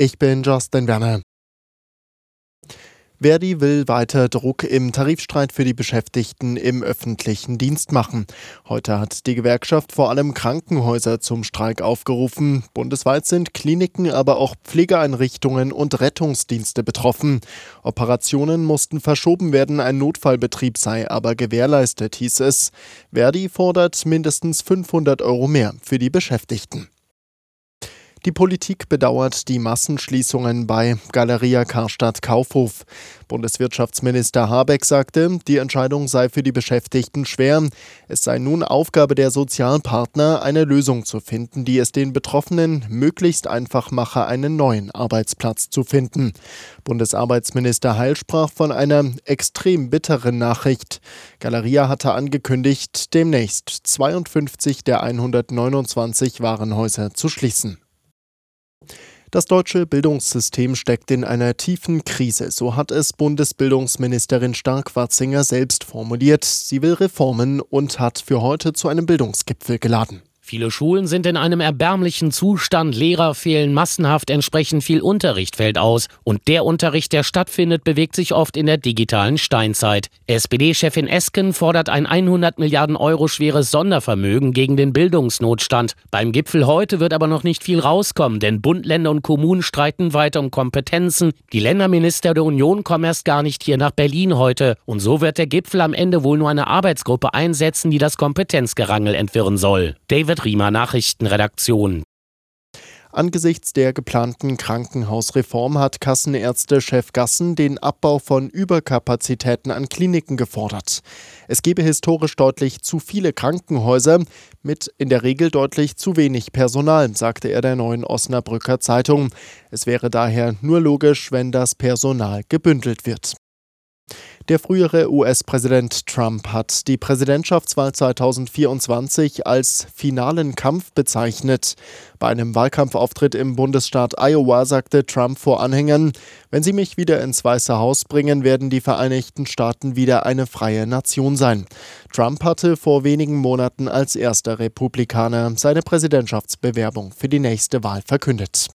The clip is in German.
Ich bin Justin Werner. Verdi will weiter Druck im Tarifstreit für die Beschäftigten im öffentlichen Dienst machen. Heute hat die Gewerkschaft vor allem Krankenhäuser zum Streik aufgerufen. Bundesweit sind Kliniken, aber auch Pflegeeinrichtungen und Rettungsdienste betroffen. Operationen mussten verschoben werden, ein Notfallbetrieb sei aber gewährleistet, hieß es. Verdi fordert mindestens 500 Euro mehr für die Beschäftigten. Die Politik bedauert die Massenschließungen bei Galeria Karstadt Kaufhof. Bundeswirtschaftsminister Habeck sagte, die Entscheidung sei für die Beschäftigten schwer. Es sei nun Aufgabe der Sozialpartner, eine Lösung zu finden, die es den Betroffenen möglichst einfach mache, einen neuen Arbeitsplatz zu finden. Bundesarbeitsminister Heil sprach von einer extrem bitteren Nachricht. Galeria hatte angekündigt, demnächst 52 der 129 Warenhäuser zu schließen. Das deutsche Bildungssystem steckt in einer tiefen Krise, so hat es Bundesbildungsministerin Stark-Watzinger selbst formuliert. Sie will Reformen und hat für heute zu einem Bildungsgipfel geladen. Viele Schulen sind in einem erbärmlichen Zustand, Lehrer fehlen massenhaft, entsprechend viel Unterricht fällt aus. Und der Unterricht, der stattfindet, bewegt sich oft in der digitalen Steinzeit. SPD-Chefin Esken fordert ein 100 Milliarden Euro schweres Sondervermögen gegen den Bildungsnotstand. Beim Gipfel heute wird aber noch nicht viel rauskommen, denn Bund, Länder und Kommunen streiten weiter um Kompetenzen. Die Länderminister der Union kommen erst gar nicht hier nach Berlin heute. Und so wird der Gipfel am Ende wohl nur eine Arbeitsgruppe einsetzen, die das Kompetenzgerangel entwirren soll. David Riemer Nachrichtenredaktion. Angesichts der geplanten Krankenhausreform hat Kassenärzte-Chef Gassen den Abbau von Überkapazitäten an Kliniken gefordert. Es gebe historisch deutlich zu viele Krankenhäuser mit in der Regel deutlich zu wenig Personal, sagte er der neuen Osnabrücker Zeitung. Es wäre daher nur logisch, wenn das Personal gebündelt wird. Der frühere US-Präsident Trump hat die Präsidentschaftswahl 2024 als finalen Kampf bezeichnet. Bei einem Wahlkampfauftritt im Bundesstaat Iowa sagte Trump vor Anhängern, wenn sie mich wieder ins Weiße Haus bringen, werden die Vereinigten Staaten wieder eine freie Nation sein. Trump hatte vor wenigen Monaten als erster Republikaner seine Präsidentschaftsbewerbung für die nächste Wahl verkündet.